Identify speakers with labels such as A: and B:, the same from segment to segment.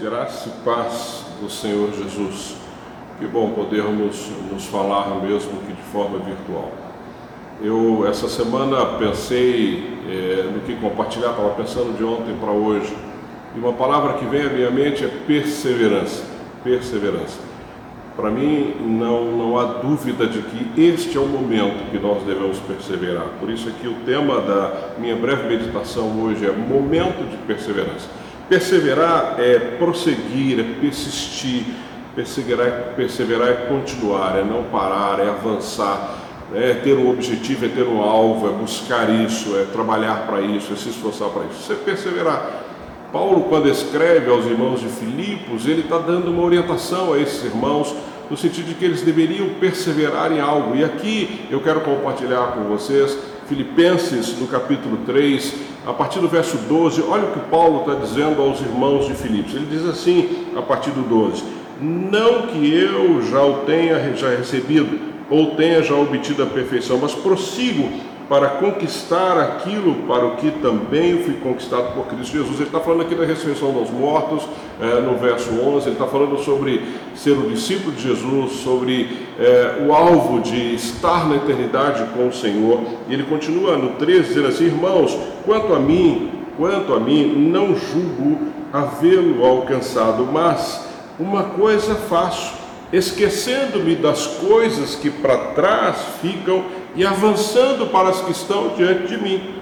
A: Graça e paz do Senhor Jesus. Que bom podermos nos falar mesmo que de forma virtual. Eu essa semana pensei é, no que compartilhar, estava pensando de ontem para hoje. E uma palavra que vem à minha mente é perseverança. Perseverança. Para mim, não, não há dúvida de que este é o momento que nós devemos perseverar. Por isso aqui o tema da minha breve meditação hoje é momento de perseverança. Perseverar é prosseguir, é persistir, perseverar, é, perseverar é continuar, é não parar, é avançar, é ter um objetivo, é ter um alvo, é buscar isso, é trabalhar para isso, é se esforçar para isso. Isso é perseverar. Paulo, quando escreve aos irmãos de Filipos, ele está dando uma orientação a esses irmãos no sentido de que eles deveriam perseverar em algo. E aqui eu quero compartilhar com vocês Filipenses, no capítulo 3, a partir do verso 12, olha o que Paulo está dizendo aos irmãos de Filipos. Ele diz assim, a partir do 12: Não que eu já o tenha já recebido, ou tenha já obtido a perfeição, mas prossigo para conquistar aquilo para o que também fui conquistado por Cristo Jesus. Ele está falando aqui da ressurreição dos mortos, é, no verso 11, ele está falando sobre ser o discípulo de Jesus, sobre é, o alvo de estar na eternidade com o Senhor. E ele continua no 13, dizendo assim: Irmãos, quanto a mim, quanto a mim, não julgo havê-lo alcançado, mas uma coisa faço esquecendo-me das coisas que para trás ficam e avançando para as que estão diante de mim.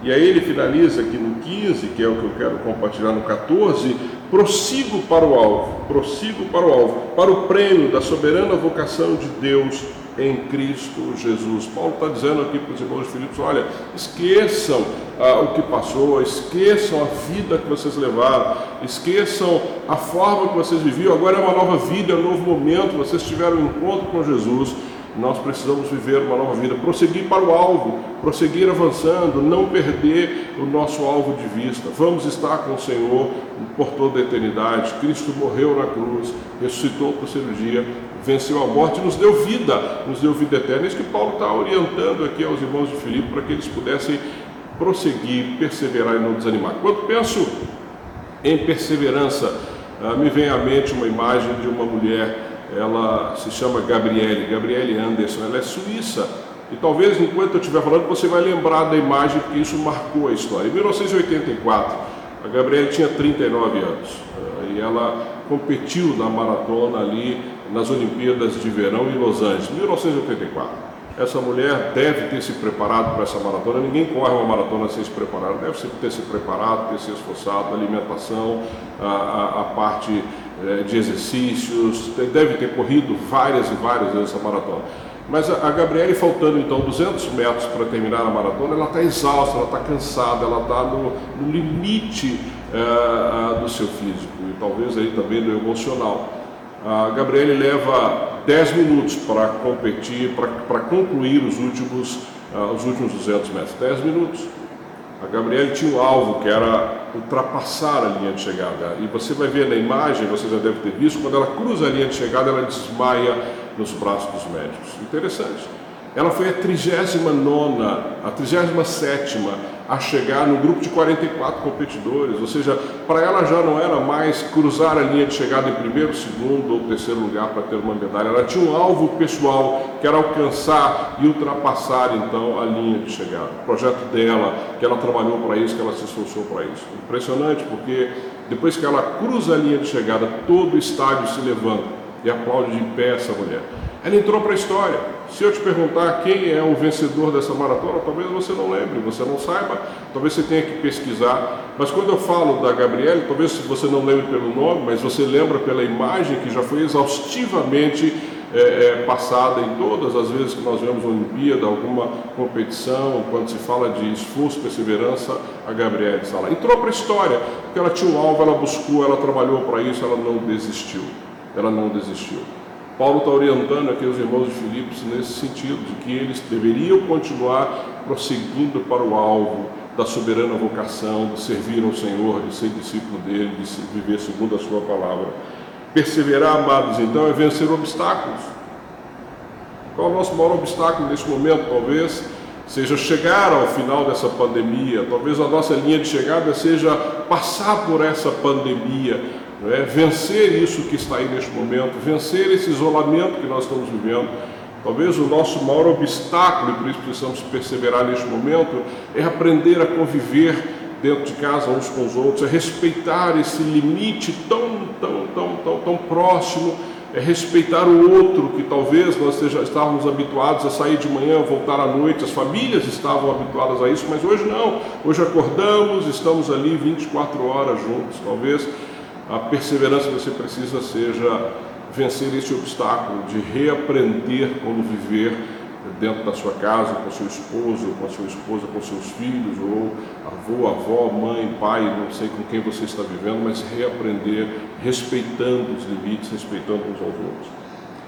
A: E aí ele finaliza aqui no 15, que é o que eu quero compartilhar no 14, prossigo para o alvo, prossigo para o alvo, para o prêmio da soberana vocação de Deus em Cristo Jesus. Paulo está dizendo aqui para os irmãos de Filipos: olha, esqueçam ah, o que passou, esqueçam a vida que vocês levaram, esqueçam a forma que vocês viviam. Agora é uma nova vida, é um novo momento. Vocês tiveram um encontro com Jesus nós precisamos viver uma nova vida, prosseguir para o alvo, prosseguir avançando, não perder o nosso alvo de vista. Vamos estar com o Senhor por toda a eternidade. Cristo morreu na cruz, ressuscitou para o terceiro dia, venceu a morte e nos deu vida, nos deu vida eterna. É isso que Paulo está orientando aqui aos irmãos de Filipe para que eles pudessem prosseguir, perseverar e não desanimar. Quando penso em perseverança, ah, me vem à mente uma imagem de uma mulher ela se chama Gabriele, Gabriele Anderson, ela é suíça. E talvez enquanto eu estiver falando você vai lembrar da imagem porque isso marcou a história. Em 1984, a Gabriele tinha 39 anos eh, e ela competiu na maratona ali nas Olimpíadas de Verão em Los Angeles, 1984 essa mulher deve ter se preparado para essa maratona. Ninguém corre uma maratona sem se preparar. Deve ter se preparado, ter se esforçado, alimentação, a, a, a parte é, de exercícios, deve ter corrido várias e várias vezes essa maratona. Mas a, a Gabriele, faltando então 200 metros para terminar a maratona, ela está exausta, ela está cansada, ela está no, no, limite é, do seu físico e talvez aí também do emocional. A Gabriele leva 10 minutos para competir, para concluir os últimos, uh, os últimos 200 metros. 10 minutos. A Gabriele tinha um alvo que era ultrapassar a linha de chegada. E você vai ver na imagem, você já deve ter visto, quando ela cruza a linha de chegada, ela desmaia nos braços dos médicos. Interessante. Ela foi a 39, a 37 a chegar no grupo de 44 competidores, ou seja, para ela já não era mais cruzar a linha de chegada em primeiro, segundo ou terceiro lugar para ter uma medalha, ela tinha um alvo pessoal que era alcançar e ultrapassar então a linha de chegada. O projeto dela, que ela trabalhou para isso, que ela se esforçou para isso. Impressionante porque depois que ela cruza a linha de chegada, todo o estádio se levanta aplaude de pé essa mulher. Ela entrou para a história. Se eu te perguntar quem é o vencedor dessa maratona, talvez você não lembre, você não saiba, talvez você tenha que pesquisar. Mas quando eu falo da Gabriele, talvez você não lembre pelo nome, mas você lembra pela imagem que já foi exaustivamente é, é, passada em todas as vezes que nós vemos Olimpíada, alguma competição, quando se fala de esforço, perseverança, a Gabriele está lá. Entrou para a história, porque ela tinha um alvo, ela buscou, ela trabalhou para isso, ela não desistiu. Ela não desistiu. Paulo está orientando aqui os irmãos de Filipos nesse sentido, de que eles deveriam continuar prosseguindo para o alvo da soberana vocação, de servir ao Senhor, de ser discípulo dele, de viver segundo a sua palavra. Perseverar, amados, então, é vencer obstáculos. Qual é o nosso maior obstáculo nesse momento? Talvez seja chegar ao final dessa pandemia, talvez a nossa linha de chegada seja passar por essa pandemia, é? vencer isso que está aí neste momento, vencer esse isolamento que nós estamos vivendo. Talvez o nosso maior obstáculo, e por isso precisamos perseverar neste momento, é aprender a conviver dentro de casa uns com os outros, é respeitar esse limite tão, tão, tão, tão, tão próximo, é respeitar o outro, que talvez nós estávamos habituados a sair de manhã, voltar à noite, as famílias estavam habituadas a isso, mas hoje não. Hoje acordamos, estamos ali 24 horas juntos. Talvez a perseverança que você precisa seja vencer esse obstáculo de reaprender como viver dentro da sua casa, com seu esposo, com a sua esposa, com seus filhos, ou avô, avó, mãe, pai, não sei com quem você está vivendo, mas reaprender respeitando os limites, respeitando uns aos outros.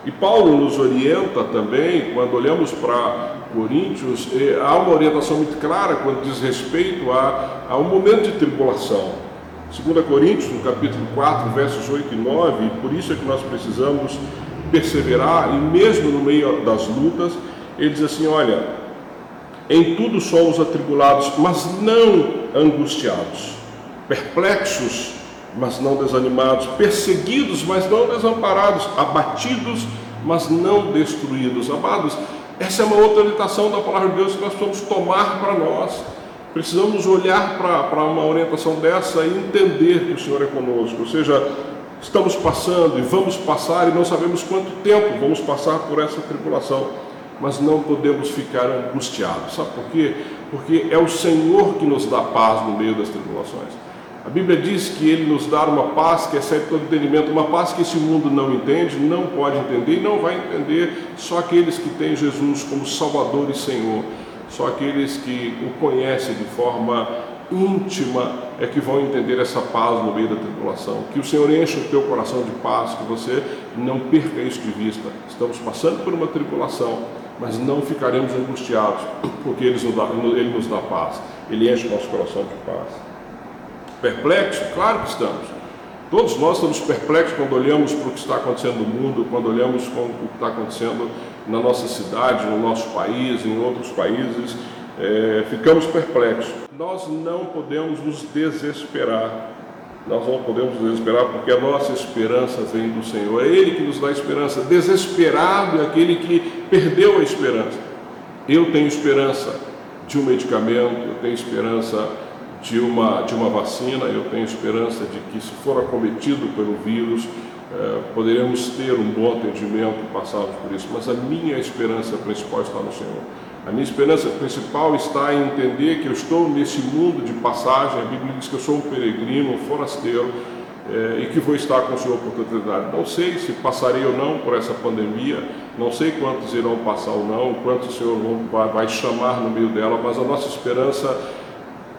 A: E Paulo nos orienta também, quando olhamos para Coríntios, há uma orientação muito clara quando diz respeito a, a um momento de tribulação. 2 Coríntios, no capítulo 4, versos 8 e 9, e por isso é que nós precisamos perseverar, e mesmo no meio das lutas, ele diz assim: olha, em tudo somos atribulados, mas não angustiados, perplexos, mas não desanimados, perseguidos, mas não desamparados, abatidos, mas não destruídos. Amados, essa é uma outra orientação da palavra de Deus que nós precisamos tomar para nós. Precisamos olhar para uma orientação dessa e entender que o Senhor é conosco, ou seja, estamos passando e vamos passar e não sabemos quanto tempo vamos passar por essa tribulação, mas não podemos ficar angustiados. Sabe por quê? Porque é o Senhor que nos dá paz no meio das tribulações. A Bíblia diz que Ele nos dá uma paz que excede todo entendimento, uma paz que esse mundo não entende, não pode entender e não vai entender só aqueles que têm Jesus como Salvador e Senhor. Só aqueles que o conhecem de forma íntima é que vão entender essa paz no meio da tribulação. Que o Senhor encha o teu coração de paz, que você não perca isso de vista. Estamos passando por uma tribulação, mas não ficaremos angustiados, porque Ele nos dá, ele nos dá paz. Ele enche o nosso coração de paz. Perplexo? Claro que estamos. Todos nós estamos perplexos quando olhamos para o que está acontecendo no mundo, quando olhamos para o que está acontecendo na nossa cidade, no nosso país, em outros países, é, ficamos perplexos. Nós não podemos nos desesperar. Nós não podemos nos desesperar porque a nossa esperança vem do Senhor. É Ele que nos dá esperança. Desesperado é aquele que perdeu a esperança. Eu tenho esperança de um medicamento, eu tenho esperança de uma, de uma vacina, eu tenho esperança de que, se for acometido pelo vírus, é, poderemos ter um bom atendimento passarmos por isso, mas a minha esperança principal está no Senhor. A minha esperança principal está em entender que eu estou nesse mundo de passagem. A Bíblia diz que eu sou um peregrino, um forasteiro é, e que vou estar com o Senhor por eternidade. Não sei se passarei ou não por essa pandemia, não sei quantos irão passar ou não, quantos o Senhor vai chamar no meio dela, mas a nossa esperança,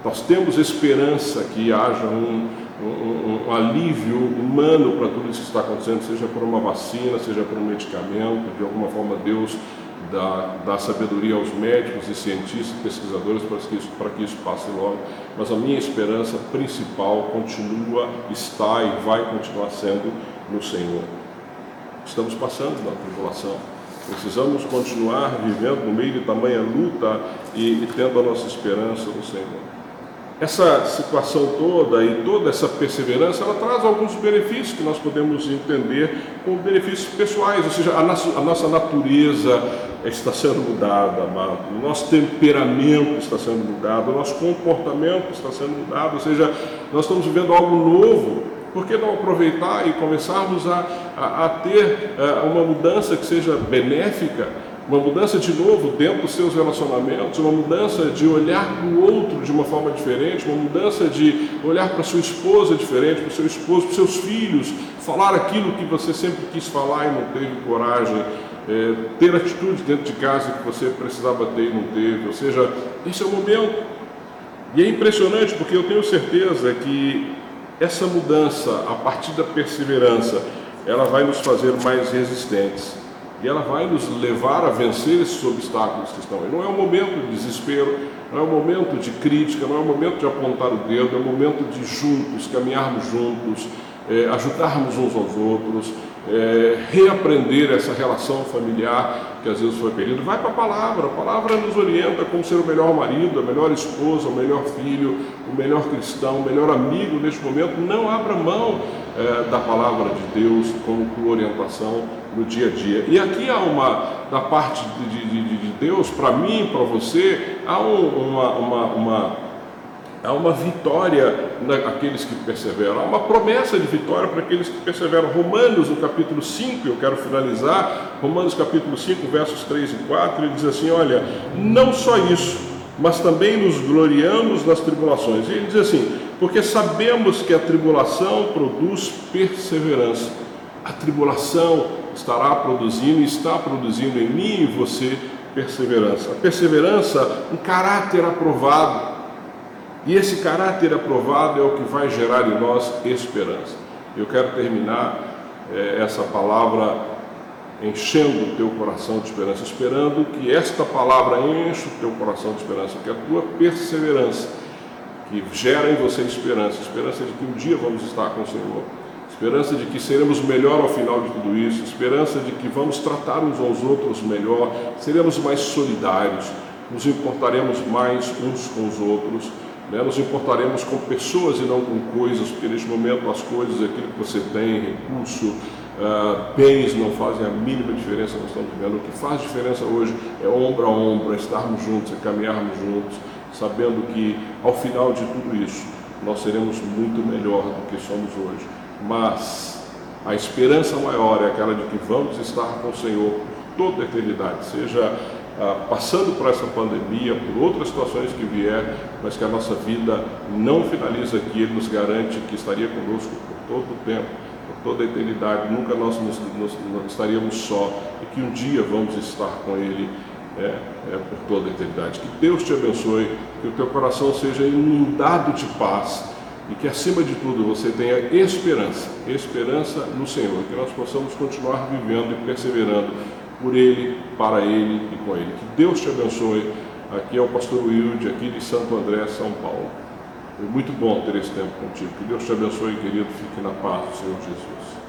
A: nós temos esperança que haja um, um, um, alívio humano para tudo isso que está acontecendo, seja por uma vacina, seja por um medicamento, de alguma forma Deus dá, dá sabedoria aos médicos e cientistas, pesquisadores para que, isso, para que isso passe logo. Mas a minha esperança principal continua, está e vai continuar sendo no Senhor. Estamos passando na tribulação. Precisamos continuar vivendo no meio de tamanha luta e, e tendo a nossa esperança no Senhor. Essa situação toda e toda essa perseverança, ela traz alguns benefícios que nós podemos entender como benefícios pessoais, ou seja, a nossa, a nossa natureza está sendo mudada, amado, o nosso temperamento está sendo mudado, o nosso comportamento está sendo mudado, ou seja, nós estamos vivendo algo novo. Por que não aproveitar e começarmos a, a, a ter a, eh, uma mudança que seja benéfica? Uma mudança de novo dentro dos seus relacionamentos, uma mudança de olhar para o outro de uma forma diferente, uma mudança de olhar para sua esposa diferente, para o seu esposo, para seus filhos, falar aquilo que você sempre quis falar e não teve coragem, é, ter atitudes dentro de casa que você precisava ter e não teve, ou seja, esse é o momento. E é impressionante porque eu tenho certeza que essa mudança, a partir da perseverança, ela vai nos fazer mais resistentes e ela vai nos levar a vencer esses obstáculos que estão aí. Não é um momento de desespero, não é um momento de crítica, não é um momento de apontar o dedo, é um momento de juntos, caminharmos juntos, é, ajudarmos uns aos outros, é, reaprender essa relação familiar que às vezes foi perdido. Vai para a palavra, a palavra nos orienta como ser o melhor marido, a melhor esposa, o melhor filho, o melhor cristão, o melhor amigo neste momento. Não abra mão é, da palavra de Deus como orientação no dia a dia. E aqui há uma, da parte de, de, de Deus, para mim, para você, há um, uma, uma, uma Há uma vitória naqueles que perseveram, há uma promessa de vitória para aqueles que perseveram. Romanos, no capítulo 5, eu quero finalizar, Romanos capítulo 5, versos 3 e 4, ele diz assim: Olha, não só isso, mas também nos gloriamos nas tribulações. E ele diz assim: Porque sabemos que a tribulação produz perseverança. A tribulação estará produzindo, está produzindo em mim e você perseverança. A perseverança, um caráter aprovado e esse caráter aprovado é o que vai gerar em nós esperança. Eu quero terminar é, essa palavra enchendo o teu coração de esperança, esperando que esta palavra enche o teu coração de esperança, que a tua perseverança, que gera em você esperança, esperança de que um dia vamos estar com o Senhor, esperança de que seremos melhor ao final de tudo isso, esperança de que vamos tratar uns aos outros melhor, seremos mais solidários, nos importaremos mais uns com os outros né? Nos importaremos com pessoas e não com coisas, porque neste momento as coisas, aquilo que você tem, recurso, uh, bens, não fazem a mínima diferença nós estamos vivendo. O que faz diferença hoje é ombro a ombro, é estarmos juntos, é caminharmos juntos, sabendo que ao final de tudo isso nós seremos muito melhor do que somos hoje. Mas a esperança maior é aquela de que vamos estar com o Senhor por toda a eternidade, seja ah, passando por essa pandemia, por outras situações que vier, mas que a nossa vida não finaliza aqui, Ele nos garante que estaria conosco por todo o tempo, por toda a eternidade, nunca nós nos, nos, estaríamos só e que um dia vamos estar com Ele é, é, por toda a eternidade. Que Deus te abençoe, que o teu coração seja inundado de paz e que acima de tudo você tenha esperança, esperança no Senhor, que nós possamos continuar vivendo e perseverando por Ele, para Ele e com Ele. Que Deus te abençoe. Aqui é o pastor Wilde, aqui de Santo André, São Paulo. Foi muito bom ter esse tempo contigo. Que Deus te abençoe, querido. Fique na paz do Senhor Jesus.